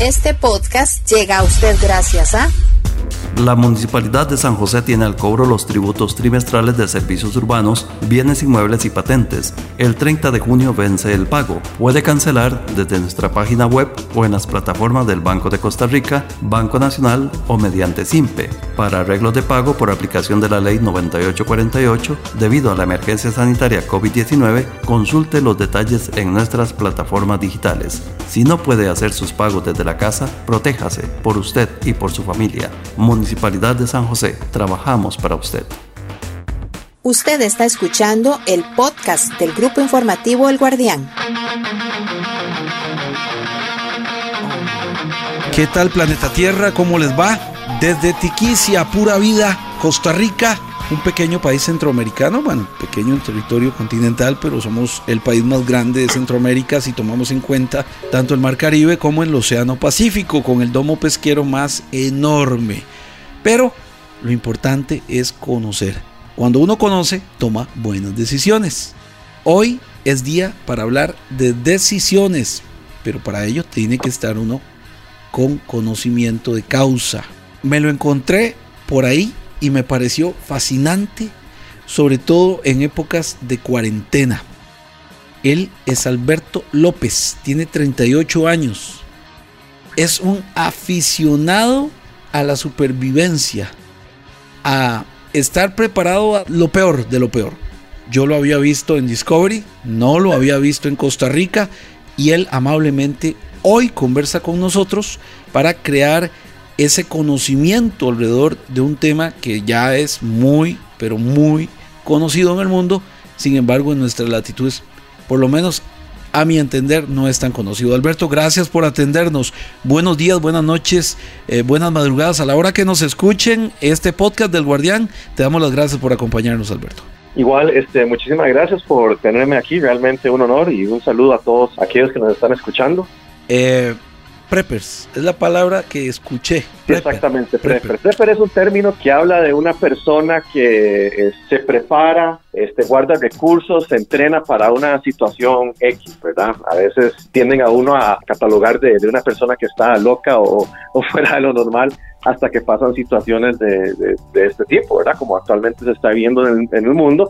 Este podcast llega a usted gracias a... La Municipalidad de San José tiene al cobro los tributos trimestrales de servicios urbanos, bienes inmuebles y patentes. El 30 de junio vence el pago. Puede cancelar desde nuestra página web o en las plataformas del Banco de Costa Rica, Banco Nacional o mediante SIMPE. Para arreglos de pago por aplicación de la Ley 9848, debido a la emergencia sanitaria COVID-19, consulte los detalles en nuestras plataformas digitales. Si no puede hacer sus pagos desde la casa, protéjase por usted y por su familia. De San José, trabajamos para usted. Usted está escuchando el podcast del Grupo Informativo El Guardián. ¿Qué tal planeta Tierra? ¿Cómo les va? Desde Tiquicia, pura vida, Costa Rica, un pequeño país centroamericano, bueno, pequeño en territorio continental, pero somos el país más grande de Centroamérica si tomamos en cuenta tanto el Mar Caribe como el Océano Pacífico, con el domo pesquero más enorme. Pero lo importante es conocer. Cuando uno conoce, toma buenas decisiones. Hoy es día para hablar de decisiones, pero para ello tiene que estar uno con conocimiento de causa. Me lo encontré por ahí y me pareció fascinante, sobre todo en épocas de cuarentena. Él es Alberto López, tiene 38 años. Es un aficionado a la supervivencia, a estar preparado a lo peor de lo peor. Yo lo había visto en Discovery, no lo había visto en Costa Rica y él amablemente hoy conversa con nosotros para crear ese conocimiento alrededor de un tema que ya es muy, pero muy conocido en el mundo, sin embargo en nuestras latitudes, por lo menos a mi entender, no es tan conocido. Alberto, gracias por atendernos. Buenos días, buenas noches, eh, buenas madrugadas. A la hora que nos escuchen este podcast del Guardián, te damos las gracias por acompañarnos, Alberto. Igual, este, muchísimas gracias por tenerme aquí, realmente un honor y un saludo a todos aquellos que nos están escuchando. Eh, preppers, es la palabra que escuché. Exactamente, prepper. prepper. es un término que habla de una persona que eh, se prepara, este, guarda recursos, se entrena para una situación X, ¿verdad? A veces tienden a uno a catalogar de, una persona que está loca o, fuera de lo normal hasta que pasan situaciones de, este tipo, ¿verdad? Como actualmente se está viendo en, en el mundo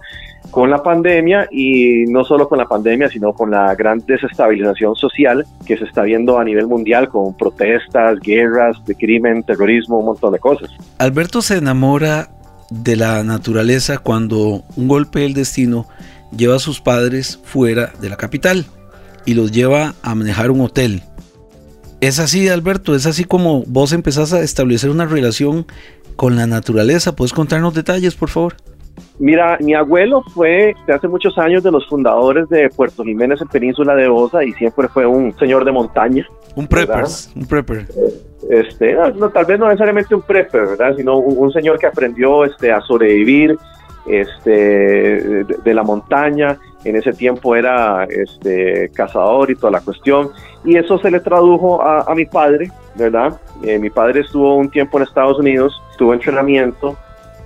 con la pandemia y no solo con la pandemia, sino con la gran desestabilización social que se está viendo a nivel mundial con protestas, guerras, de crimen, terrorismo, un montón de cosas. Alberto se enamora de la naturaleza cuando un golpe del destino lleva a sus padres fuera de la capital y los lleva a manejar un hotel. Es así, Alberto, es así como vos empezás a establecer una relación con la naturaleza. ¿Puedes contarnos detalles, por favor? Mira, mi abuelo fue de hace muchos años de los fundadores de Puerto Jiménez en Península de Osa y siempre fue un señor de montaña. Un prepper, un prepper. Este, no, tal vez no necesariamente un prepper, ¿verdad? Sino un, señor que aprendió este, a sobrevivir este, de, la montaña. En ese tiempo era este, cazador y toda la cuestión. Y eso se le tradujo a, mi padre, ¿verdad? Eh, mi padre estuvo un tiempo en Estados Unidos, tuvo entrenamiento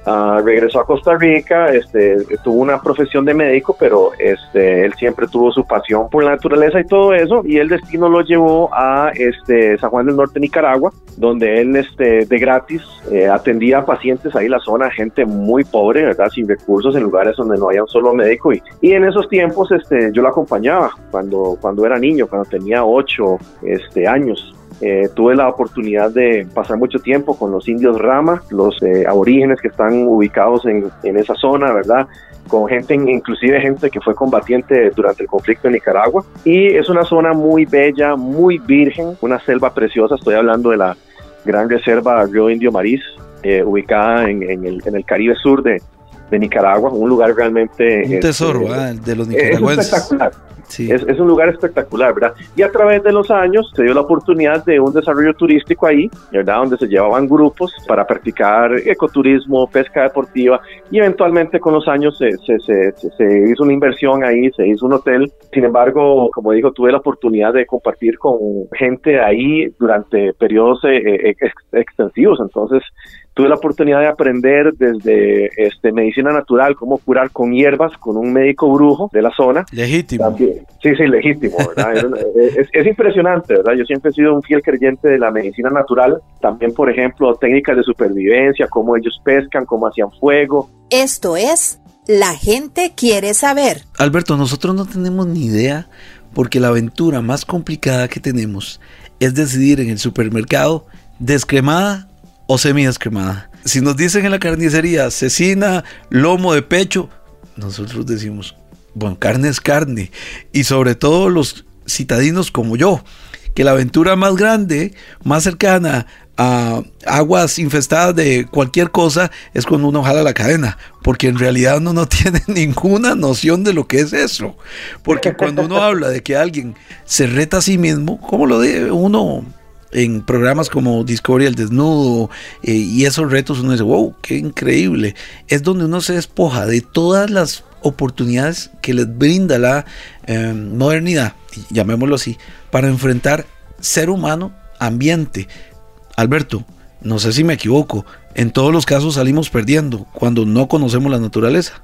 Ah, regresó a Costa Rica, este, tuvo una profesión de médico, pero este, él siempre tuvo su pasión por la naturaleza y todo eso, y el destino lo llevó a este, San Juan del Norte, Nicaragua, donde él este, de gratis eh, atendía a pacientes ahí en la zona, gente muy pobre, ¿verdad? sin recursos, en lugares donde no había un solo médico, y, en esos tiempos este, yo lo acompañaba cuando, cuando era niño, cuando tenía ocho este, años. Eh, tuve la oportunidad de pasar mucho tiempo con los indios Rama, los eh, aborígenes que están ubicados en, en, esa zona, ¿verdad? Con gente, inclusive gente que fue combatiente durante el conflicto en Nicaragua. Y es una zona muy bella, muy virgen, una selva preciosa. Estoy hablando de la gran reserva Río Indio Marís, eh, ubicada en, en, el, en el Caribe sur de, de Nicaragua, un lugar realmente... Un tesoro este, de los nicaragüenses. espectacular. Es, un lugar espectacular, ¿verdad? Y a través de los años se dio la oportunidad de un desarrollo turístico ahí, ¿verdad? Donde se llevaban grupos para practicar ecoturismo, pesca deportiva y eventualmente con los años se, se, hizo una inversión ahí, se hizo un hotel. Sin embargo, como digo, tuve la oportunidad de compartir con gente ahí durante periodos eh, eh, extensivos. Entonces, tuve la oportunidad de aprender desde este, medicina natural, cómo curar con hierbas, con un médico brujo de la zona. Legítimo. Sí, sí, legítimo, es, impresionante, ¿verdad? Yo siempre he sido un fiel creyente de la medicina natural. También, por ejemplo, técnicas de supervivencia, cómo ellos pescan, cómo hacían fuego. Esto es La gente quiere saber. Alberto, nosotros no tenemos ni idea porque la aventura más complicada que tenemos es decidir en el supermercado descremada o semi-descremada. Si nos dicen en la carnicería cecina, lomo de pecho, nosotros decimos, bueno, carne es carne. Y sobre todo los citadinos como yo, que la aventura más grande, más cercana a aguas infestadas de cualquier cosa es cuando uno jala la cadena, porque en realidad uno no tiene ninguna noción de lo que es eso. Porque cuando uno habla de que alguien se reta a sí mismo, como lo de uno en programas como Discovery el Desnudo eh, y esos retos, uno dice, wow, qué increíble. Es donde uno se despoja de todas las oportunidades que les brinda la eh, modernidad, llamémoslo así, para enfrentar ser humano, ambiente, Alberto, no sé si me equivoco, en todos los casos salimos perdiendo cuando no conocemos la naturaleza.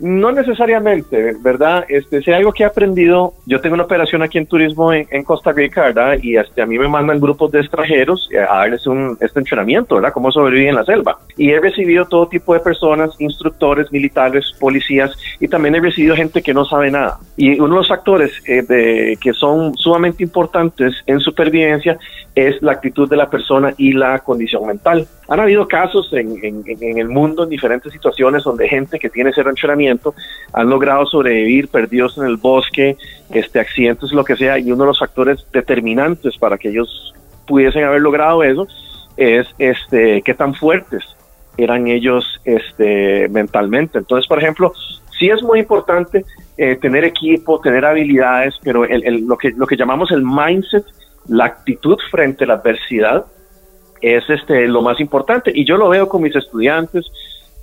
No necesariamente, ¿verdad? Este, si hay algo que he aprendido, yo tengo una operación aquí en turismo en, Costa Rica, ¿verdad? Y este, a mí me mandan grupos de extranjeros eh, a darles un, este entrenamiento, ¿verdad? Cómo sobrevivir en la selva. Y he recibido todo tipo de personas, instructores, militares, policías, y también he recibido gente que no sabe nada. Y uno de los factores eh, de, que son sumamente importantes en supervivencia es la actitud de la persona y la condición mental. Han habido casos en, el mundo, en diferentes situaciones, donde gente que tiene cero entrenamiento, han logrado sobrevivir perdidos en el bosque, este, accidentes, lo que sea, y uno de los factores determinantes para que ellos pudiesen haber logrado eso es este, qué tan fuertes eran ellos este, mentalmente. Entonces, por ejemplo, sí es muy importante eh, tener equipo, tener habilidades, pero lo, que, lo que llamamos el mindset, la actitud frente a la adversidad, es este, lo más importante. Y yo lo veo con mis estudiantes,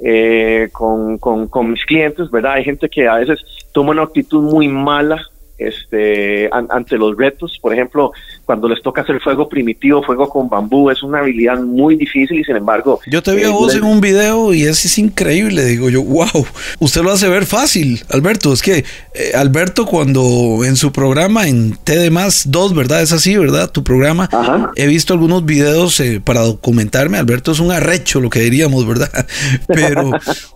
eh, con, con, con, mis clientes, ¿verdad? Hay gente que a veces toma una actitud muy mala este, ante los retos. Por ejemplo, cuando les toca hacer fuego primitivo, fuego con bambú, es una habilidad muy difícil y sin embargo... Yo te vi a eh, vos en un video y es, es increíble, digo yo, wow, usted lo hace ver fácil, Alberto. Es que eh, Alberto cuando en su programa, en TD Más 2, ¿verdad? Es así, ¿verdad? Tu programa, he visto algunos videos eh, para documentarme. Alberto es un arrecho, lo que diríamos, ¿verdad? Pero,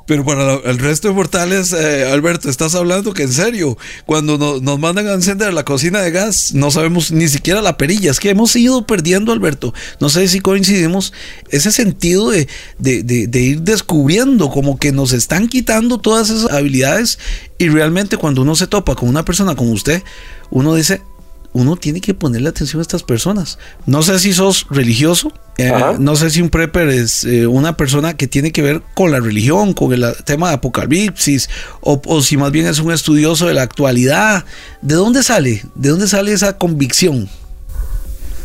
pero para el resto de portales, Alberto, estás hablando que en serio, cuando nos, nos mandan a encender la cocina de gas, no sabemos ni siquiera la perilla. Es que hemos ido perdiendo, Alberto. No sé si coincidimos ese sentido de, de, ir descubriendo, como que nos están quitando todas esas habilidades. Y realmente cuando uno se topa con una persona como usted, uno dice, uno tiene que ponerle atención a estas personas. No sé si sos religioso, eh, no sé si un prepper es eh, una persona que tiene que ver con la religión, con el tema de apocalipsis, o, o, si más bien es un estudioso de la actualidad. ¿De dónde sale? ¿De dónde sale esa convicción?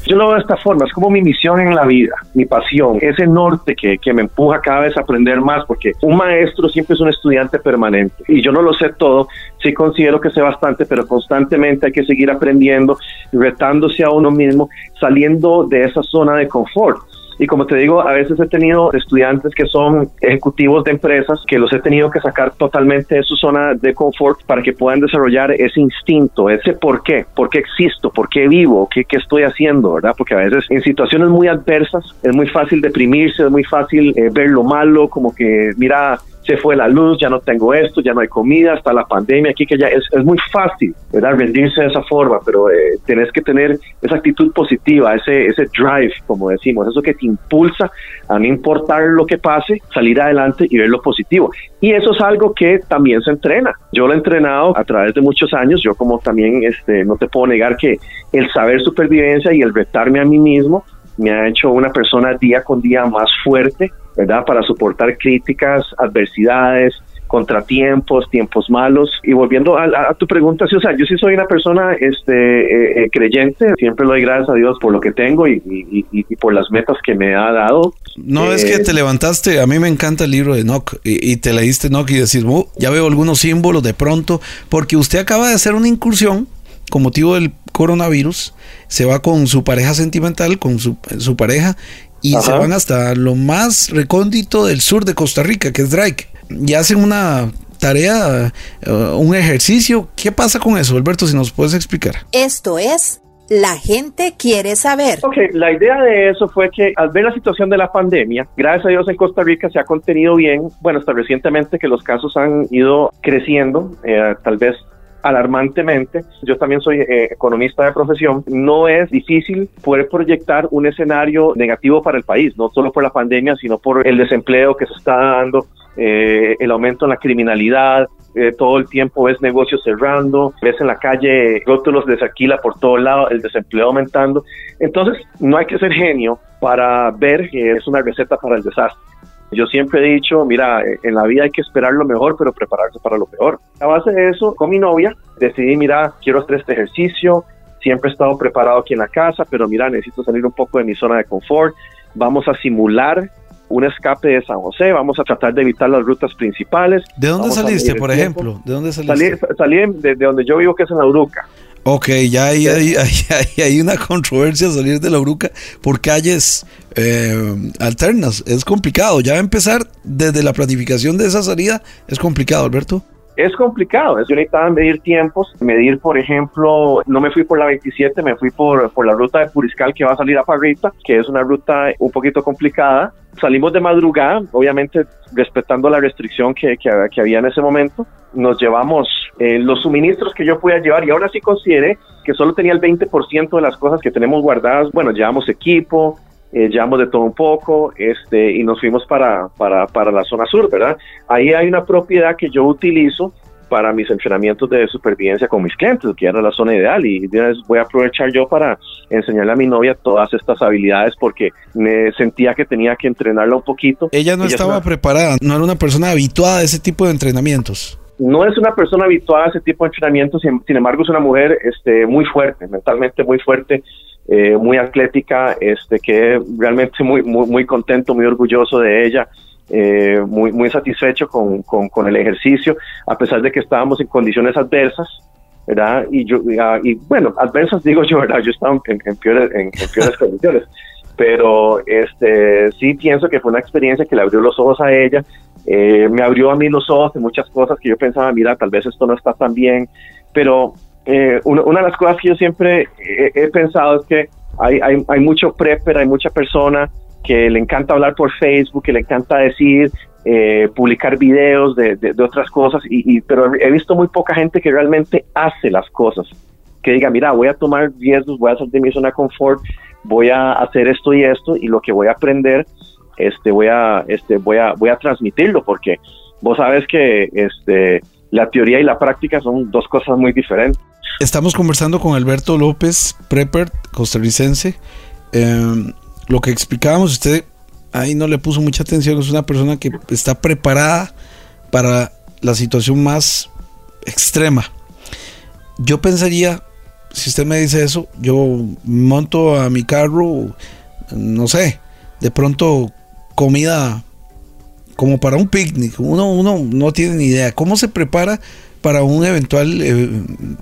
Yo lo veo de esta forma, es como mi misión en la vida, mi pasión, ese norte que, que me empuja cada vez a aprender más, porque un maestro siempre es un estudiante permanente y yo no lo sé todo, sí considero que sé bastante, pero constantemente hay que seguir aprendiendo, retándose a uno mismo, saliendo de esa zona de confort. Y como te digo, a veces he tenido estudiantes que son ejecutivos de empresas que los he tenido que sacar totalmente de su zona de confort para que puedan desarrollar ese instinto, ese por qué, por qué existo, por qué vivo, qué, qué estoy haciendo, ¿verdad? Porque a veces en situaciones muy adversas es muy fácil deprimirse, es muy fácil eh, ver lo malo, como que, mira, se fue la luz, ya no tengo esto, ya no hay comida, está la pandemia aquí, que ya es, es muy fácil, ¿verdad? Rendirse de esa forma, pero eh, tenés que tener esa actitud positiva, ese, ese drive, como decimos, eso que te impulsa a no importar lo que pase, salir adelante y ver lo positivo. Y eso es algo que también se entrena. Yo lo he entrenado a través de muchos años, yo como también este, no te puedo negar que el saber supervivencia y el retarme a mí mismo me ha hecho una persona día con día más fuerte, ¿verdad? Para soportar críticas, adversidades, contratiempos, tiempos malos. Y volviendo a, tu pregunta, o sea, yo sí soy una persona este, eh, eh, creyente, siempre lo doy gracias a Dios por lo que tengo y, por las metas que me ha dado. No, es que eh, te levantaste, a mí me encanta el libro de Nock y, te leíste Nock y decís, oh, ya veo algunos símbolos de pronto, porque usted acaba de hacer una incursión con motivo del coronavirus, se va con su pareja sentimental, con su, su pareja, y se van hasta lo más recóndito del sur de Costa Rica, que es Drake, y hacen una tarea, eh, un ejercicio. ¿Qué pasa con eso, Alberto, si nos puedes explicar? Esto es la gente quiere saber. Ok, la idea de eso fue que al ver la situación de la pandemia, gracias a Dios en Costa Rica se ha contenido bien, bueno, hasta recientemente que los casos han ido creciendo, eh, tal vez alarmantemente. Yo también soy eh, economista de profesión. No es difícil poder proyectar un escenario negativo para el país, no solo por la pandemia, sino por el desempleo que se está dando, eh, el aumento en la criminalidad, eh, todo el tiempo ves negocios cerrando, ves en la calle rótulos de alquila por todo lado, el desempleo aumentando. Entonces, no hay que ser genio para ver que es una receta para el desastre. Yo siempre he dicho, mira, en la vida hay que esperar lo mejor, pero prepararse para lo peor. A base de eso, con mi novia, decidí, mira, quiero hacer este ejercicio, siempre he estado preparado aquí en la casa, pero mira, necesito salir un poco de mi zona de confort. Vamos a simular un escape de San José, vamos a tratar de evitar las rutas principales. ¿De dónde saliste, por ejemplo? ¿De dónde saliste? Salí, de, donde yo vivo, que es en la Uruca. Ok, ya hay, hay, hay, una controversia salir de la Uruca por calles eh, alternas. Es complicado. Ya empezar desde la planificación de esa salida es complicado, Alberto es complicado. Yo necesitaba medir tiempos, medir, por ejemplo, no me fui por la 27, me fui por, por la ruta de Puriscal que va a salir a Parrita, que es una ruta un poquito complicada. Salimos de madrugada, obviamente respetando la restricción que, que, había en ese momento. Nos llevamos eh, los suministros que yo podía llevar y ahora sí consideré que solo tenía el 20% de las cosas que tenemos guardadas. Bueno, llevamos equipo, eh, llevamos de todo un poco este, y nos fuimos para, para, para la zona sur, ¿verdad? Ahí hay una propiedad que yo utilizo para mis entrenamientos de supervivencia con mis clientes, que era la zona ideal. Y voy a aprovechar yo para enseñarle a mi novia todas estas habilidades porque me sentía que tenía que entrenarla un poquito. Ella no estaba preparada, no era una persona habituada a ese tipo de entrenamientos. No es una persona habituada a ese tipo de entrenamientos, sin, sin embargo es una mujer este, muy fuerte, mentalmente muy fuerte eh, muy atlética, este, que realmente muy, muy, muy contento, muy orgulloso de ella. Eh, muy, muy satisfecho con, con, el ejercicio, a pesar de que estábamos en condiciones adversas, ¿verdad? Y, yo, ah, y bueno, adversas digo yo, ¿verdad? Yo estaba en, en peores, en, peores condiciones, pero este, sí pienso que fue una experiencia que le abrió los ojos a ella, eh, me abrió a mí los ojos de muchas cosas que yo pensaba, mira, tal vez esto no está tan bien, pero eh, una, de las cosas que yo siempre he, pensado es que hay, hay, hay, mucho prepper, hay mucha persona que le encanta hablar por Facebook, que le encanta decir, eh, publicar videos de, de, otras cosas, y, pero he visto muy poca gente que realmente hace las cosas, que diga, mira, voy a tomar riesgos, voy a salir de mi zona de confort, voy a hacer esto y esto, y lo que voy a aprender, este, voy a, este, voy a, voy a transmitirlo, porque vos sabes que, este, la teoría y la práctica son dos cosas muy diferentes. Estamos conversando con Alberto López, prepper costarricense. Em, lo que explicábamos, usted ahí no le puso mucha atención, es una persona que está preparada para la situación más extrema. Yo pensaría, si usted me dice eso, yo monto a mi carro, no sé, de pronto comida como para un picnic. Uno, uno no tiene ni idea. ¿Cómo se prepara para un eventual, eh,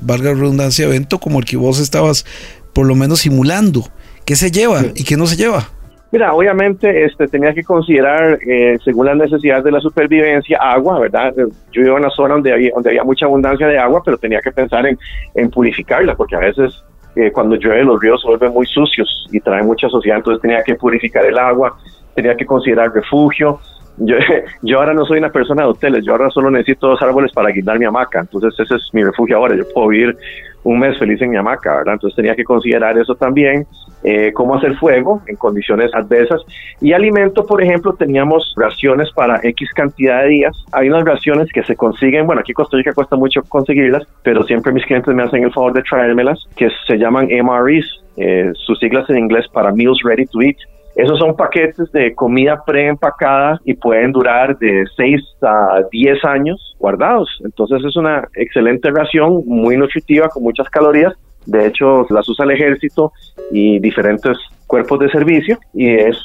valga la redundancia, evento como el que vos estabas por lo menos simulando? ¿Qué se lleva y qué no se lleva? Mira, obviamente este, tenía que considerar, eh, según las necesidades de la supervivencia, agua, ¿verdad? Yo vivo en una zona donde había, donde había mucha abundancia de agua, pero tenía que pensar en, en purificarla, porque a veces eh, cuando llueve los ríos se vuelven muy sucios y traen mucha suciedad, entonces tenía que purificar el agua, tenía que considerar refugio, yo, ahora no soy una persona de hoteles, yo ahora solo necesito dos árboles para guindar mi hamaca, entonces ese es mi refugio ahora, yo puedo vivir un mes feliz en mi hamaca, ¿verdad? Entonces tenía que considerar eso también, eh, cómo hacer fuego en condiciones adversas. Y alimento, por ejemplo, teníamos raciones para X cantidad de días, hay unas raciones que se consiguen, bueno, aquí en Costa Rica cuesta mucho conseguirlas, pero siempre mis clientes me hacen el favor de traérmelas, que se llaman MREs, eh, sus siglas en inglés para Meals Ready to Eat, esos son paquetes de comida preempacada y pueden durar de 6 a 10 años guardados. Entonces es una excelente ración, muy nutritiva, con muchas calorías. De hecho, las usa el ejército y diferentes cuerpos de servicio y es,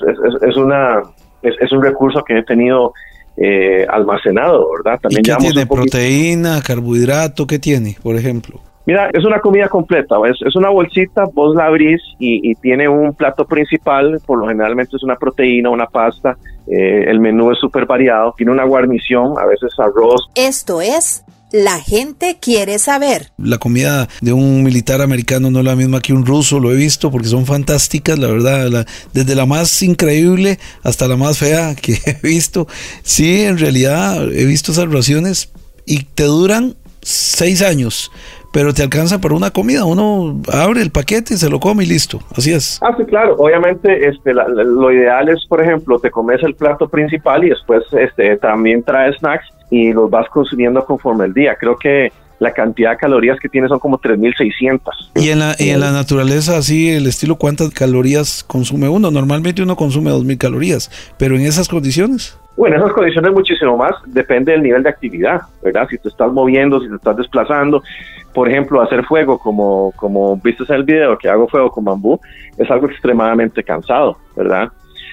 es, una, es, un recurso que he tenido eh, almacenado, ¿verdad? También ¿Y qué tiene? ¿Proteína, carbohidrato? ¿Qué tiene, por ejemplo? Mira, es una comida completa, es, es una bolsita, vos la abrís y, tiene un plato principal, por lo generalmente es una proteína, una pasta, eh, el menú es súper variado, tiene una guarnición, a veces arroz. Esto es la gente quiere saber. La comida de un militar americano no es la misma que un ruso, lo he visto porque son fantásticas, la verdad, desde la más increíble hasta la más fea que he visto. Sí, en realidad he visto esas raciones y te duran seis años pero te alcanza para una comida. Uno abre el paquete se lo come y listo. Así es. Ah, sí, claro. Obviamente, este, lo ideal es, por ejemplo, te comes el plato principal y después este, también trae snacks y los vas consumiendo conforme el día. Creo que la cantidad de calorías que tiene son como 3.600. ¿Y en, la, y en la naturaleza, así, el estilo, cuántas calorías consume uno? Normalmente uno consume 2.000 calorías, pero en esas condiciones. Bueno, en esas condiciones muchísimo más, depende del nivel de actividad, ¿verdad? Si te estás moviendo, si te estás desplazando, por ejemplo, hacer fuego, como, como viste en el video, que hago fuego con bambú, es algo extremadamente cansado, ¿verdad?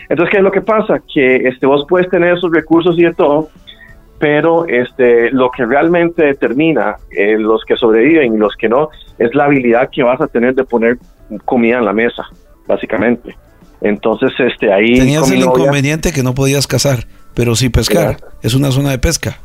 Entonces, ¿qué es lo que pasa? Que este, vos puedes tener esos recursos y de todo, pero este, lo que realmente determina eh, los que sobreviven y los que no, es la habilidad que vas a tener de poner comida en la mesa, básicamente. Entonces, este, ahí... Tenías el inconveniente que no podías cazar pero sí pescar. Es una zona de pesca.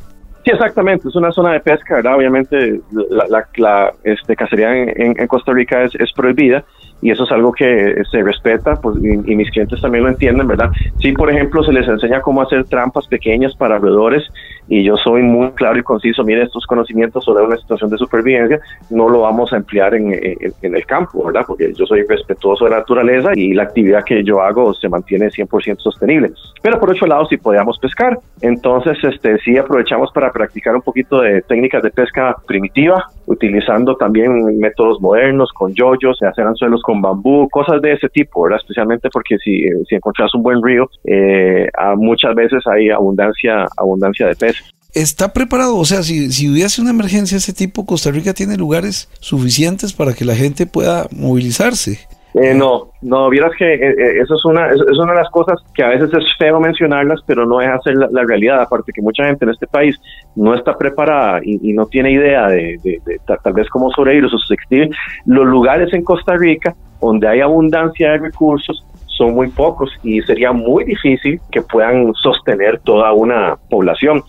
Sí, exactamente, es una zona de pesca, ¿verdad? Obviamente la, este, cacería en, en, Costa Rica es, es prohibida, y eso es algo que se respeta pues, y, mis clientes también lo entienden, ¿verdad? Sí, por ejemplo, se les enseña cómo hacer trampas pequeñas para roedores y yo soy muy claro y conciso, mire, estos conocimientos sobre una situación de supervivencia no lo vamos a emplear en, en, el campo, ¿verdad? Porque yo soy respetuoso de la naturaleza y la actividad que yo hago se mantiene 100% sostenible. Pero por otro lado, sí podíamos pescar. Entonces, este, sí aprovechamos para practicar un poquito de técnicas de pesca primitiva, utilizando también métodos modernos con yoyos, se hacen anzuelos con bambú, cosas de ese tipo, ¿verdad? Especialmente porque si, si encontrás un buen río, eh, muchas veces hay abundancia, abundancia de peces. ¿Está preparado? O sea, si, si hubiese una emergencia de ese tipo, Costa Rica tiene lugares suficientes para que la gente pueda movilizarse. Eh, no, no, vieras que eh, eh, eso es una es, una de las cosas que a veces es feo mencionarlas, pero no deja ser la, realidad. Aparte que mucha gente en este país no está preparada y, no tiene idea de, tal vez cómo sobrevivir o subsistir. Los lugares en Costa Rica donde hay abundancia de recursos son muy pocos y sería muy difícil que puedan sostener toda una población.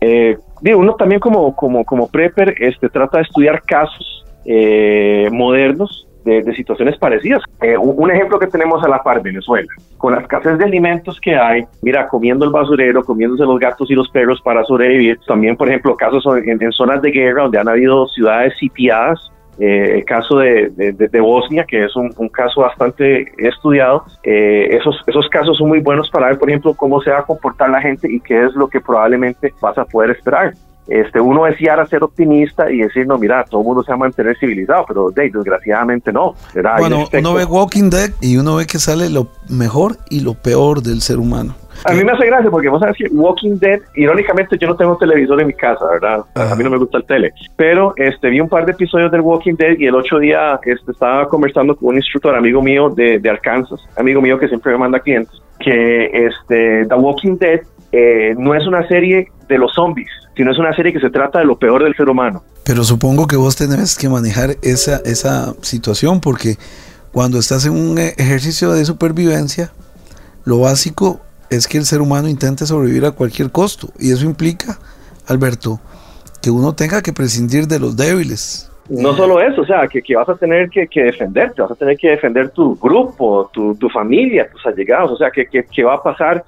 Eh, uno también como, como, como prepper este, trata de estudiar casos modernos de, situaciones parecidas. Eh, un, ejemplo que tenemos a la par, Venezuela, con la escasez de alimentos que hay, mira, comiendo el basurero, comiéndose los gatos y los perros para sobrevivir. También, por ejemplo, casos en, zonas de guerra donde han habido ciudades sitiadas eh, el caso de, de, Bosnia, que es un, caso bastante estudiado, eh, esos, esos casos son muy buenos para ver, por ejemplo, cómo se va a comportar la gente y qué es lo que probablemente vas a poder esperar este, uno deseara ser optimista y decir, no, mira, todo el mundo se va a mantener civilizado, pero desgraciadamente no. Bueno, uno ve Walking Dead y uno ve que sale lo mejor y lo peor del ser humano. A mí me hace gracia porque vos sabes que Walking Dead, irónicamente yo no tengo televisor en mi casa, ¿verdad? A mí no me gusta el tele. Pero este vi un par de episodios del Walking Dead y el otro día este, estaba conversando con un instructor, amigo mío de, de Arkansas, amigo mío que siempre me manda clientes, que este, The Walking Dead eh, no es una serie de los zombies, sino es una serie que se trata de lo peor del ser humano. Pero supongo que vos tenés que manejar esa, esa situación porque cuando estás en un ejercicio de supervivencia, lo básico es que el ser humano intente sobrevivir a cualquier costo. Y eso implica, Alberto, que uno tenga que prescindir de los débiles. No solo eso, o sea, que, vas a tener que, defenderte, vas a tener que defender tu grupo, tu, familia, tus allegados, o sea, que, que va a pasar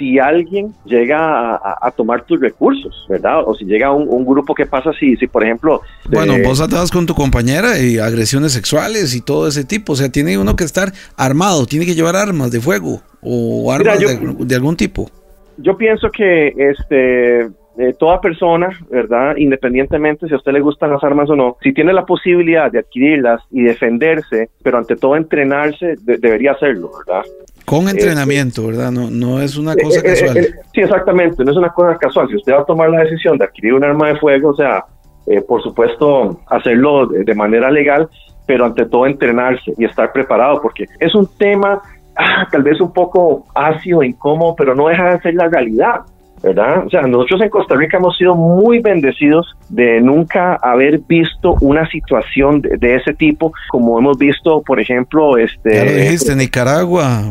si alguien llega a, tomar tus recursos, ¿verdad? O si llega un, grupo que pasa si, si por ejemplo... Bueno, vos atabas con tu compañera y agresiones sexuales y todo ese tipo, o sea, tiene uno que estar armado, tiene que llevar armas de fuego o armas de, algún tipo. Yo pienso que este eh, toda persona, ¿verdad? Independientemente si a usted le gustan las armas o no, si tiene la posibilidad de adquirirlas y defenderse, pero ante todo entrenarse, debería hacerlo, ¿verdad? Con este, entrenamiento, ¿verdad? No, no es una cosa eh, eh, casual. Eh, sí, exactamente, no es una cosa casual. Si usted va a tomar la decisión de adquirir un arma de fuego, o sea, por supuesto, hacerlo de, manera legal, pero ante todo entrenarse y estar preparado, porque es un tema ah, tal vez un poco ácido, incómodo, pero no deja de ser la realidad. ¿Verdad? O sea, nosotros en Costa Rica hemos sido muy bendecidos de nunca haber visto una situación de, ese tipo, como hemos visto, por ejemplo, este... Ya lo dijiste, Nicaragua,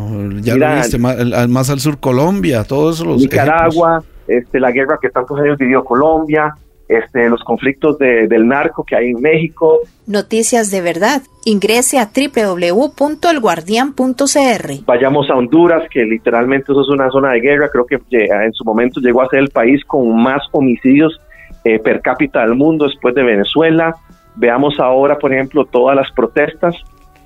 ya lo dijiste, más, al sur Colombia, todos los... Nicaragua, este, la guerra que tantos años vivió Colombia, este, los conflictos del narco que hay en México. Noticias de verdad. Ingrese a www.elguardian.cr. Vayamos a Honduras, que literalmente eso es una zona de guerra. Creo que en su momento llegó a ser el país con más homicidios eh, per cápita del mundo después de Venezuela. Veamos ahora, por ejemplo, todas las protestas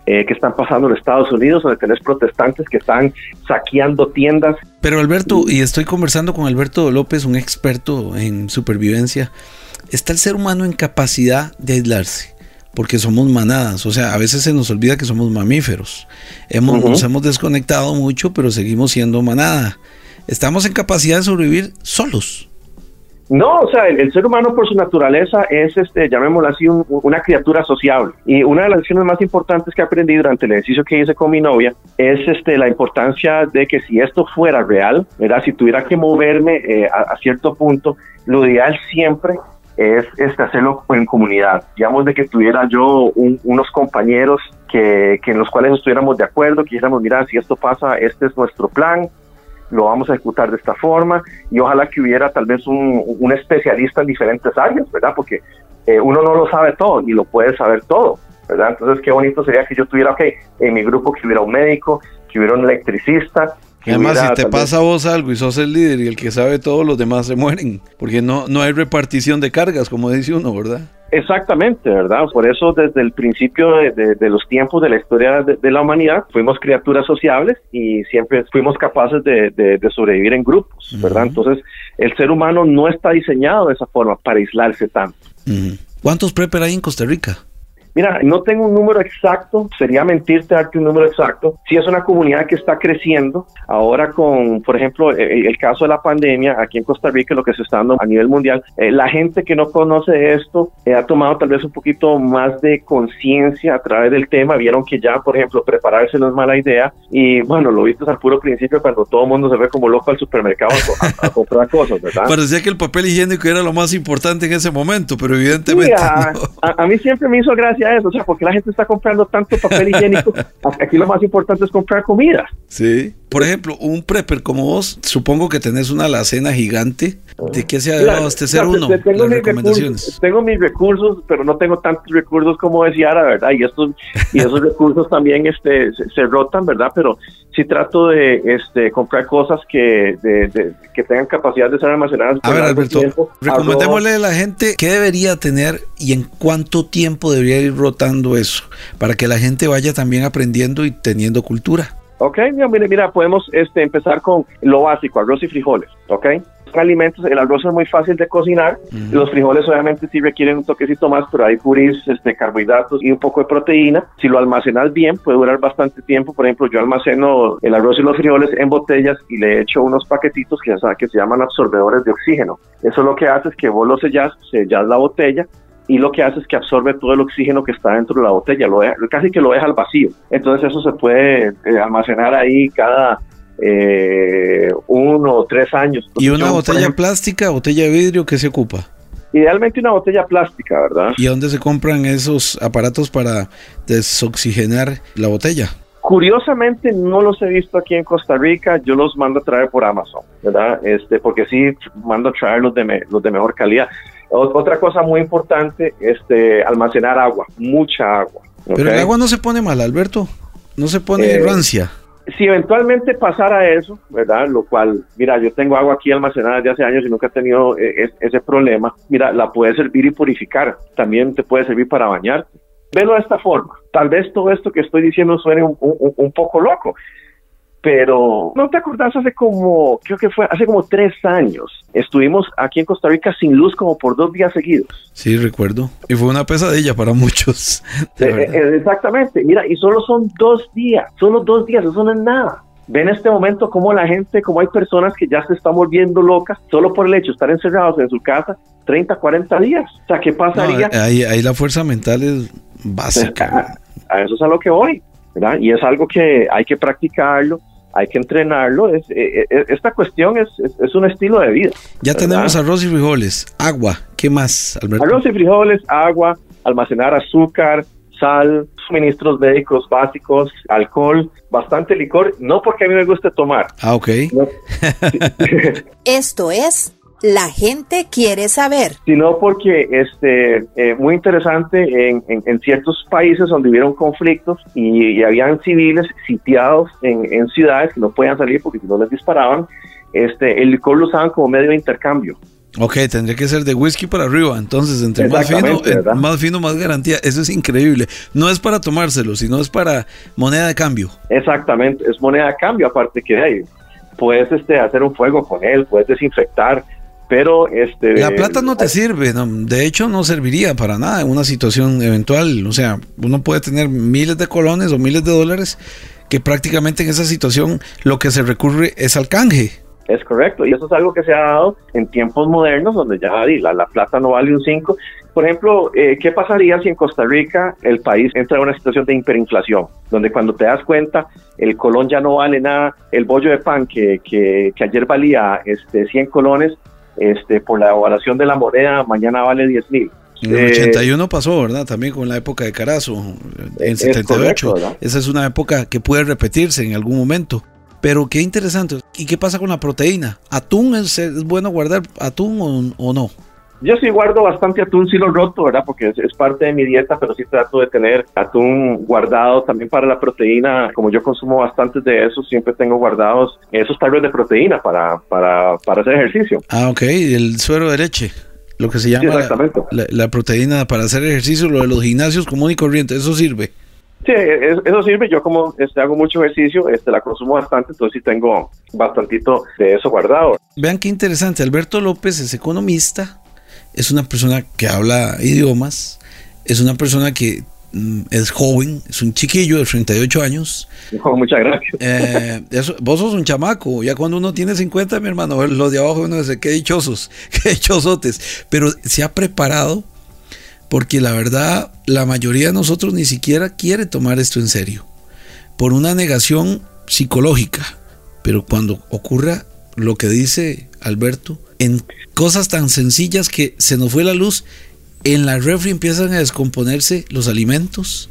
eh, que están pasando en Estados Unidos, donde tenés protestantes que están saqueando tiendas. Pero Alberto, y estoy conversando con Alberto López, un experto en supervivencia, está el ser humano en capacidad de aislarse porque somos manadas, o sea, a veces se nos olvida que somos mamíferos. Hemos, Nos hemos desconectado mucho, pero seguimos siendo manada. Estamos en capacidad de sobrevivir solos. No, o sea, el, ser humano por su naturaleza es, este, llamémoslo así, una criatura sociable. Y una de las lecciones más importantes que aprendí durante el ejercicio que hice con mi novia es este, la importancia de que si esto fuera real, ¿verdad? si tuviera que moverme eh, a, cierto punto, lo ideal siempre es este, hacerlo en comunidad. Digamos de que tuviera yo unos compañeros que, que en los cuales estuviéramos de acuerdo, que dijéramos, mira, si esto pasa, este es nuestro plan, lo vamos a ejecutar de esta forma y ojalá que hubiera tal vez un, un especialista en diferentes áreas, ¿verdad? Porque eh, uno no lo sabe todo ni lo puede saber todo, ¿verdad? Entonces qué bonito sería que yo tuviera, ok, en mi grupo que hubiera un médico, que hubiera un electricista. Además, si te pasa a vos algo y sos el líder y el que sabe todo, los demás se mueren, porque no, no hay repartición de cargas, como dice uno, ¿verdad? Exactamente, ¿verdad? Por eso desde el principio de, los tiempos de la historia de, la humanidad fuimos criaturas sociables y siempre fuimos capaces de, sobrevivir en grupos, ¿verdad? Entonces el ser humano no está diseñado de esa forma para aislarse tanto. ¿Cuántos prepper hay en Costa Rica? Mira, no tengo un número exacto, sería mentirte darte un número exacto. Si es una comunidad que está creciendo, ahora con, por ejemplo, e, e, el, caso de la pandemia aquí en Costa Rica, lo que se está dando a nivel mundial, eh, la gente que no conoce esto eh, ha tomado tal vez un poquito más de conciencia a través del tema, vieron que ya, por ejemplo, prepararse no es mala idea y bueno, lo viste al puro principio cuando todo el mundo se ve como loco al supermercado a, comprar cosas, ¿verdad? Parecía que el papel higiénico era lo más importante en ese momento, pero evidentemente... a mí siempre me hizo gracia eso, o sea, porque la gente está comprando tanto papel higiénico? Aquí lo más importante es comprar comida. Sí. Por ejemplo, un prepper como vos, supongo que tenés una alacena gigante. ¿De qué se ha dado abastecer uno? Tengo, mis recomendaciones. tengo mis recursos, pero no tengo tantos recursos como decía ahora, ¿verdad? Y estos y esos recursos también este, se, rotan, ¿verdad? Pero sí trato de este, comprar cosas que, que tengan capacidad de ser almacenadas. A ver, Alberto, recomendémosle a la gente qué debería tener y en cuánto tiempo debería ir rotando eso, para que la gente vaya también aprendiendo y teniendo cultura. Ok, mira, mira, podemos este, empezar con lo básico, arroz y frijoles, ok. Alimentos, el arroz es muy fácil de cocinar, los frijoles obviamente sí requieren un toquecito más, pero hay puris, este, carbohidratos y un poco de proteína. Si lo almacenas bien, puede durar bastante tiempo. Por ejemplo, yo almaceno el arroz y los frijoles en botellas y le echo unos paquetitos que, que se llaman absorbedores de oxígeno. Eso lo que hace es que vos lo sellas, sellas la botella y lo que hace es que absorbe todo el oxígeno que está dentro de la botella, lo casi que lo deja al vacío. Entonces eso se puede eh, almacenar ahí cada eh, uno o tres años. ¿Y una botella plástica, botella de vidrio, qué se ocupa? Idealmente una botella plástica, ¿verdad? ¿Y dónde se compran esos aparatos para desoxigenar la botella? Curiosamente no los he visto aquí en Costa Rica, yo los mando a traer por Amazon, ¿verdad? Este, porque sí mando a traer los de, los de mejor calidad. Otra cosa muy importante, este, almacenar agua, mucha agua. Pero el agua no se pone mal, Alberto, no se pone eh, rancia. Si eventualmente pasara eso, ¿verdad? Lo cual, mira, yo tengo agua aquí almacenada desde hace años y nunca he tenido eh, ese problema. Mira, la puedes servir y purificar. También te puede servir para bañarte. Velo de esta forma. Tal vez todo esto que estoy diciendo suene un poco loco, pero ¿no te acordás hace como, creo que fue hace como tres años? Estuvimos aquí en Costa Rica sin luz como por dos días seguidos. Sí, recuerdo. Y fue una pesadilla para muchos. Eh, eh, exactamente. Mira, y solo son dos días, solo dos días, eso no es nada. Ven este momento como la gente, como hay personas que ya se están volviendo locas solo por el hecho de estar encerrados en su casa 30, 40 días. O sea, ¿qué pasaría? ahí, ahí la fuerza mental es básica. A, a eso es a lo que voy, ¿verdad? Y es algo que hay que practicarlo hay que entrenarlo. Es, eh, eh, esta cuestión es, es, un estilo de vida. Ya tenemos arroz y frijoles, agua, ¿qué más, Alberto? Arroz y frijoles, agua, almacenar azúcar, sal, suministros médicos básicos, alcohol, bastante licor, no porque a mí me guste tomar. Ah, ok. Esto es la gente quiere saber. Sino porque este eh, muy interesante en, en, ciertos países donde hubieron conflictos y, habían civiles sitiados en, en, ciudades que no podían salir porque si no les disparaban, este, el licor lo usaban como medio de intercambio. Ok, tendría que ser de whisky para arriba. Entonces, entre más fino, más fino, más garantía. Eso es increíble. No es para tomárselo, sino es para moneda de cambio. Exactamente, es moneda de cambio. Aparte que hay, puedes este, hacer un fuego con él, puedes desinfectar. Pero este. La plata no te sirve, de hecho, no serviría para nada en una situación eventual. O sea, uno puede tener miles de colones o miles de dólares que prácticamente en esa situación lo que se recurre es al canje. Es correcto, y eso es algo que se ha dado en tiempos modernos, donde ya la, la plata no vale un 5. Por ejemplo, eh, ¿qué pasaría si en Costa Rica el país entra en una situación de hiperinflación, donde cuando te das cuenta el colón ya no vale nada, el bollo de pan que, que, ayer valía este, 100 colones, este, por la evaluación de la moneda, mañana vale 10 mil. En el 81 pasó, ¿verdad? También con la época de Carazo, en 78. Esa es una época que puede repetirse en algún momento. Pero qué interesante. ¿Y qué pasa con la proteína? ¿Atún es, bueno guardar atún o, no? Yo sí guardo bastante atún, sí lo roto, ¿verdad? Porque es, parte de mi dieta, pero sí trato de tener atún guardado también para la proteína. Como yo consumo bastante de eso, siempre tengo guardados esos tallos de proteína para, para, para hacer ejercicio. Ah, ok. El suero de leche lo que se llama la, la, proteína para hacer ejercicio, lo de los gimnasios común y corriente, eso sirve. Sí, eso sirve. Yo como este, hago mucho ejercicio, este, la consumo bastante, entonces sí tengo bastantito de eso guardado. Vean qué interesante. Alberto López es economista, es una persona que habla idiomas, es una persona que mm, es joven, es un chiquillo de 38 años. muchas gracias. Eh, vos sos un chamaco, ya cuando uno tiene 50, mi hermano, los de abajo uno dice, qué dichosos, qué dichosotes, pero se ha preparado porque la verdad la mayoría de nosotros ni siquiera quiere tomar esto en serio, por una negación psicológica. Pero cuando ocurra lo que dice Alberto, en cosas tan sencillas que se nos fue la luz, en la refri empiezan a descomponerse los alimentos.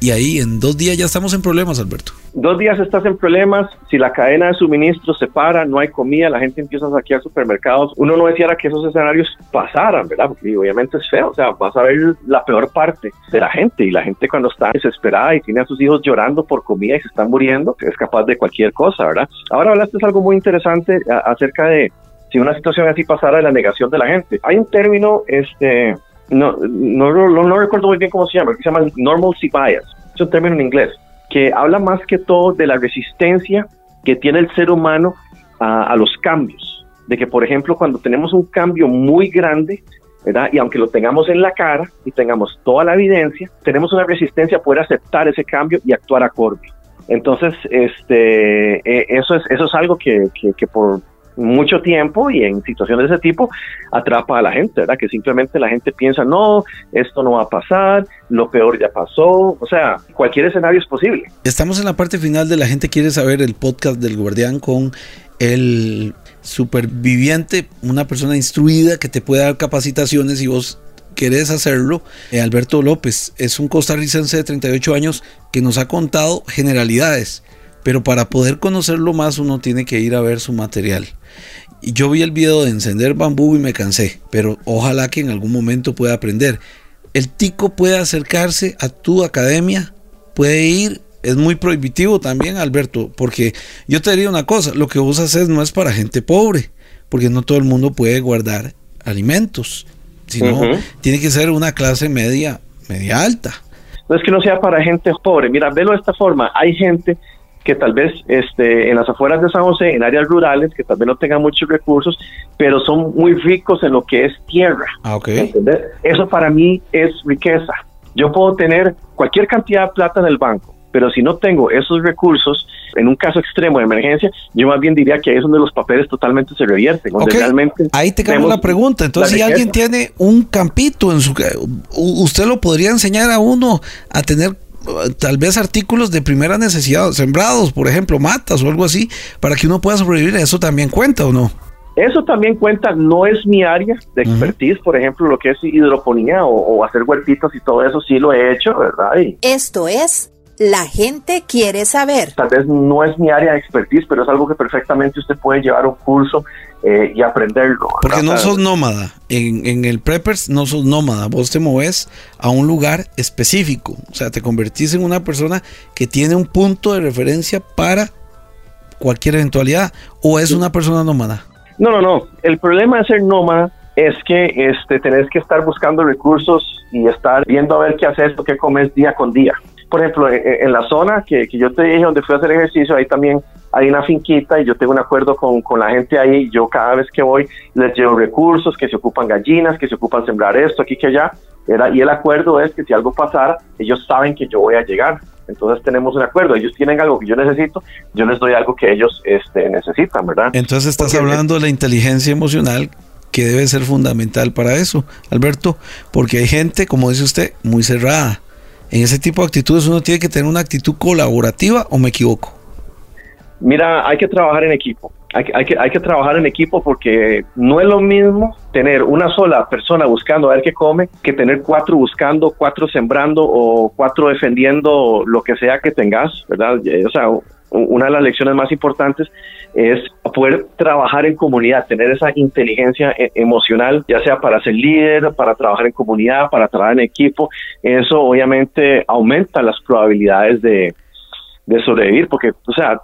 Y ahí en dos días ya estamos en problemas, Alberto. Dos días estás en problemas, si la cadena de suministro se para, no hay comida, la gente empieza a saquear supermercados, uno no deseara que esos escenarios pasaran, ¿verdad? Porque obviamente es feo, o sea, vas a ver la peor parte de la gente. Y la gente cuando está desesperada y tiene a sus hijos llorando por comida y se están muriendo, es capaz de cualquier cosa, ¿verdad? Ahora hablaste de algo muy interesante acerca de si una situación así pasara de la negación de la gente. Hay un término, este, no, no, no, no recuerdo muy bien cómo se llama, que se llama normalcy bias, es un término en inglés que habla más que todo de la resistencia que tiene el ser humano a, los cambios. De que, por ejemplo, cuando tenemos un cambio muy grande, ¿verdad? Y aunque lo tengamos en la cara y tengamos toda la evidencia, tenemos una resistencia a poder aceptar ese cambio y actuar acorde. Entonces, este, eh, eso es, eso es algo que, que, que por, mucho tiempo y en situaciones de ese tipo atrapa a la gente, ¿verdad? Que simplemente la gente piensa, no, esto no va a pasar, lo peor ya pasó, o sea, cualquier escenario es posible. Estamos en la parte final de La gente quiere saber el podcast del guardián con el superviviente, una persona instruida que te puede dar capacitaciones y vos querés hacerlo, eh, Alberto López es un costarricense de 38 años que nos ha contado generalidades, pero para poder conocerlo más uno tiene que ir a ver su material. Y yo vi el video de encender bambú y me cansé, pero ojalá que en algún momento pueda aprender. El tico puede acercarse a tu academia, puede ir, es muy prohibitivo también, Alberto, porque yo te diría una cosa, lo que vos haces no es para gente pobre, porque no todo el mundo puede guardar alimentos, sino tiene que ser una clase media, media alta. No es que no sea para gente pobre, mira, velo de esta forma, hay gente que tal vez este, en las afueras de San José, en áreas rurales, que tal vez no tengan muchos recursos, pero son muy ricos en lo que es tierra. Ah, Eso para mí es riqueza. Yo puedo tener cualquier cantidad de plata en el banco, pero si no tengo esos recursos, en un caso extremo de emergencia, yo más bien diría que ahí es donde los papeles totalmente se revierten. realmente ahí te cambio la pregunta. Entonces, si alguien tiene un campito en su... ¿Usted lo podría enseñar a uno a tener tal vez artículos de primera necesidad, sembrados, por ejemplo, matas o algo así, para que uno pueda sobrevivir. ¿Eso también cuenta o no? Eso también cuenta, no es mi área de expertise, por ejemplo, lo que es hidroponía o, hacer huertitos y todo eso, sí lo he hecho, ¿verdad? Esto es la gente quiere saber. Tal vez no es mi área de expertise, pero es algo que perfectamente usted puede llevar un curso eh, y aprenderlo. Porque no sos nómada. En, en, el Preppers no sos nómada. Vos te moves a un lugar específico. O sea, te convertís en una persona que tiene un punto de referencia para cualquier eventualidad. ¿O es una persona nómada? No, no, no. El problema de ser nómada es que este, tenés que estar buscando recursos y estar viendo a ver qué haces o qué comes día con día. Por ejemplo, en, la zona que, que, yo te dije donde fui a hacer ejercicio, ahí también hay una finquita y yo tengo un acuerdo con, con la gente ahí. Yo cada vez que voy les llevo recursos, que se ocupan gallinas, que se ocupan sembrar esto, aquí, que allá. Era, y el acuerdo es que si algo pasara, ellos saben que yo voy a llegar. Entonces tenemos un acuerdo. Ellos tienen algo que yo necesito, yo les doy algo que ellos este, necesitan, ¿verdad? Entonces estás hablando de la inteligencia emocional que debe ser fundamental para eso, Alberto, porque hay gente, como dice usted, muy cerrada. En ese tipo de actitudes uno tiene que tener una actitud colaborativa o me equivoco. Mira, hay que trabajar en equipo. Hay, hay, que, hay que trabajar en equipo porque no es lo mismo tener una sola persona buscando a ver qué come que tener cuatro buscando, cuatro sembrando o cuatro defendiendo lo que sea que tengas, ¿verdad? O sea, una de las lecciones más importantes es poder trabajar en comunidad, tener esa inteligencia e-, emocional, ya sea para ser líder, para trabajar en comunidad, para trabajar en equipo. Eso obviamente aumenta las probabilidades de, de sobrevivir, porque, o sea,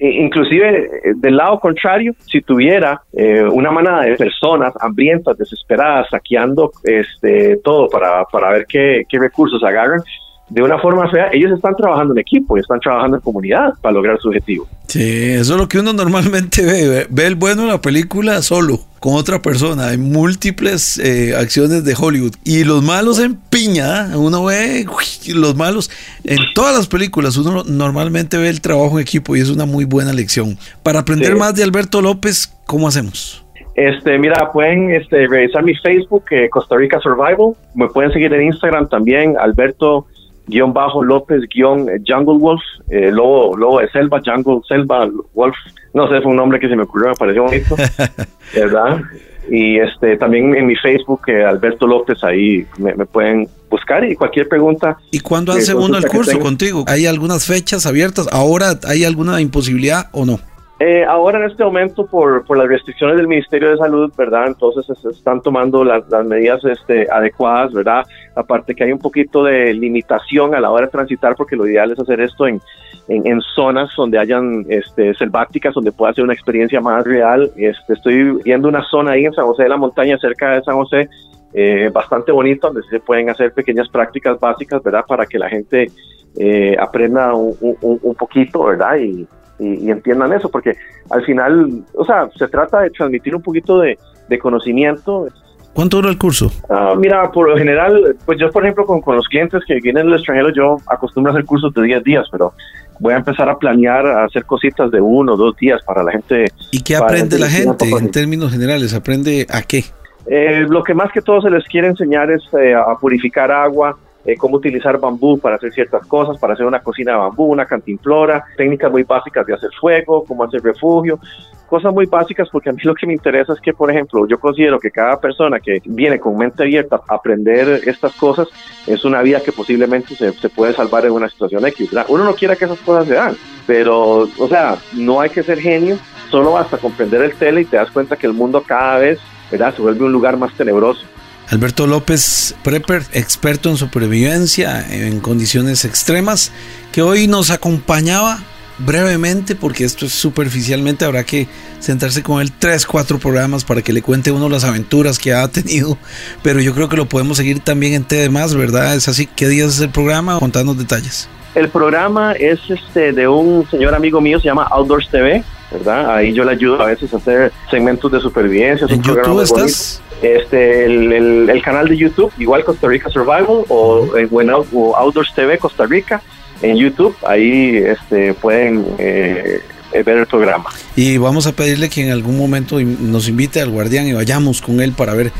inclusive eh, del lado contrario, si tuviera eh, una manada de personas hambrientas, desesperadas, saqueando este, todo para, para ver qué, qué recursos agarran, de una forma fea, ellos están trabajando en equipo y están trabajando en comunidad para lograr su objetivo. Sí, eso es lo que uno normalmente ve. Ve el bueno en la película solo, con otra persona. Hay múltiples eh, acciones de Hollywood. Y los malos en piña, ¿eh? uno ve los malos. En todas las películas uno normalmente ve el trabajo en equipo y es una muy buena lección. Para aprender más de Alberto López, ¿cómo hacemos? Este, mira, pueden este, revisar mi Facebook, eh, Costa Rica Survival. Me pueden seguir en Instagram también, Alberto guion bajo López guion eh, Jungle Wolf, eh, lobo, lobo de selva, Jungle Selva Wolf, no sé, fue un nombre que se me ocurrió, me pareció bonito, ¿verdad? Y este también en mi Facebook, eh, Alberto López, ahí me, pueden buscar y cualquier pregunta. ¿Y cuándo hace uno el curso contigo? ¿Hay algunas fechas abiertas? ¿Ahora hay alguna imposibilidad o no? Eh, ahora en este momento, por, por, las restricciones del Ministerio de Salud, ¿verdad? Entonces están tomando las, las, medidas este, adecuadas, ¿verdad? Aparte que hay un poquito de limitación a la hora de transitar, porque lo ideal es hacer esto en, en, zonas donde hayan este, selváticas, donde pueda ser una experiencia más real. Este, estoy viendo una zona ahí en San José de la Montaña, cerca de San José, eh, bastante bonita, donde se pueden hacer pequeñas prácticas básicas, ¿verdad? Para que la gente eh, aprenda un, un, un poquito, ¿verdad? Y, y, entiendan eso, porque al final, o sea, se trata de transmitir un poquito de, conocimiento. ¿Cuánto dura el curso? Ah, mira, por lo general, pues yo, por ejemplo, con, con los clientes que vienen del extranjero, yo acostumbro a hacer cursos de 10 días, pero voy a empezar a planear, a hacer cositas de uno o dos días para la gente. ¿Y qué aprende la gente en términos generales? ¿Aprende a qué? Eh, lo que más que todo se les quiere enseñar es eh, a purificar agua, eh, cómo utilizar bambú para hacer ciertas cosas, para hacer una cocina de bambú, una cantimplora, técnicas muy básicas de hacer fuego, cómo hacer refugio, cosas muy básicas porque a mí lo que me interesa es que, por ejemplo, yo considero que cada persona que viene con mente abierta a aprender estas cosas es una vida que posiblemente se, se puede salvar en una situación X. Uno no quiere que esas cosas se dan, pero, o sea, no hay que ser genio, solo basta comprender el tele y te das cuenta que el mundo cada vez ¿verdad? se vuelve un lugar más tenebroso. Alberto López Prepper, experto en supervivencia en condiciones extremas, que hoy nos acompañaba brevemente, porque esto es superficialmente, habrá que sentarse con él tres, cuatro programas para que le cuente uno las aventuras que ha tenido, pero yo creo que lo podemos seguir también en T más, ¿verdad? Es así, ¿qué días es el programa? Contanos detalles. El programa es este de un señor amigo mío, se llama Outdoors TV, ¿verdad? Ahí yo le ayudo a veces a hacer segmentos de supervivencia. ¿En YouTube estás? Este, el, el, canal de YouTube, igual Costa Rica Survival o, en o Outdoors TV Costa Rica en YouTube, ahí este, pueden eh, ver el programa. Y vamos a pedirle que en algún momento nos invite al guardián y vayamos con él para ver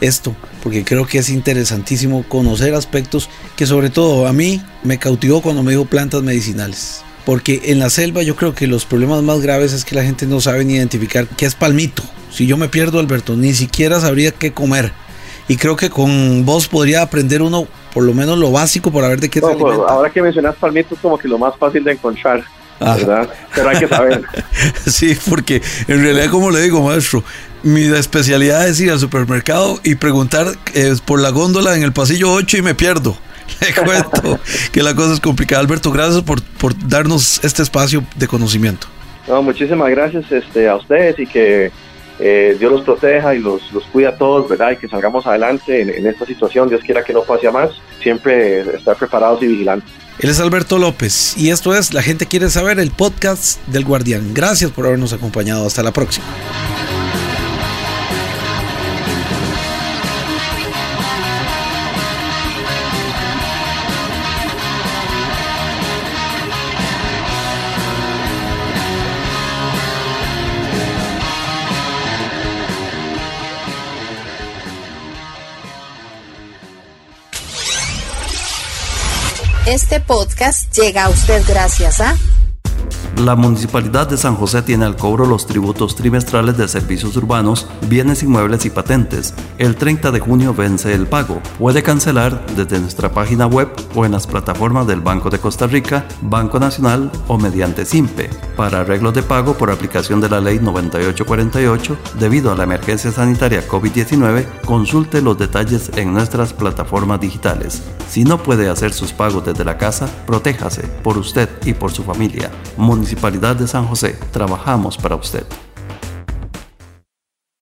esto, porque creo que es interesantísimo conocer aspectos que sobre todo a mí me cautivó cuando me dijo plantas medicinales. Porque en la selva yo creo que los problemas más graves es que la gente no sabe ni identificar qué es palmito. Si yo me pierdo, Alberto, ni siquiera sabría qué comer. Y creo que con vos podría aprender uno por lo menos lo básico para ver de qué no, pues, Ahora que mencionas palmito es como que lo más fácil de encontrar. ¿verdad? Pero hay que saber. sí, porque en realidad, como le digo, maestro, mi especialidad es ir al supermercado y preguntar eh, por la góndola en el pasillo 8 y me pierdo. Le cuento que la cosa es complicada. Alberto, gracias por, por darnos este espacio de conocimiento. No, muchísimas gracias este, a ustedes y que eh, Dios los proteja y los, los cuida a todos, ¿verdad? Y que salgamos adelante en, en, esta situación. Dios quiera que no pase a más. Siempre estar preparados y vigilantes. Él es Alberto López y esto es La gente quiere saber, el podcast del Guardián. Gracias por habernos acompañado. Hasta la próxima. Este podcast llega a usted gracias a... La Municipalidad de San José tiene al cobro los tributos trimestrales de servicios urbanos, bienes inmuebles y patentes. El 30 de junio vence el pago. Puede cancelar desde nuestra página web o en las plataformas del Banco de Costa Rica, Banco Nacional o mediante SIMPE. Para arreglos de pago por aplicación de la Ley 9848, debido a la emergencia sanitaria COVID-19, consulte los detalles en nuestras plataformas digitales. Si no puede hacer sus pagos desde la casa, protéjase por usted y por su familia. Municipalidad de San José, trabajamos para usted.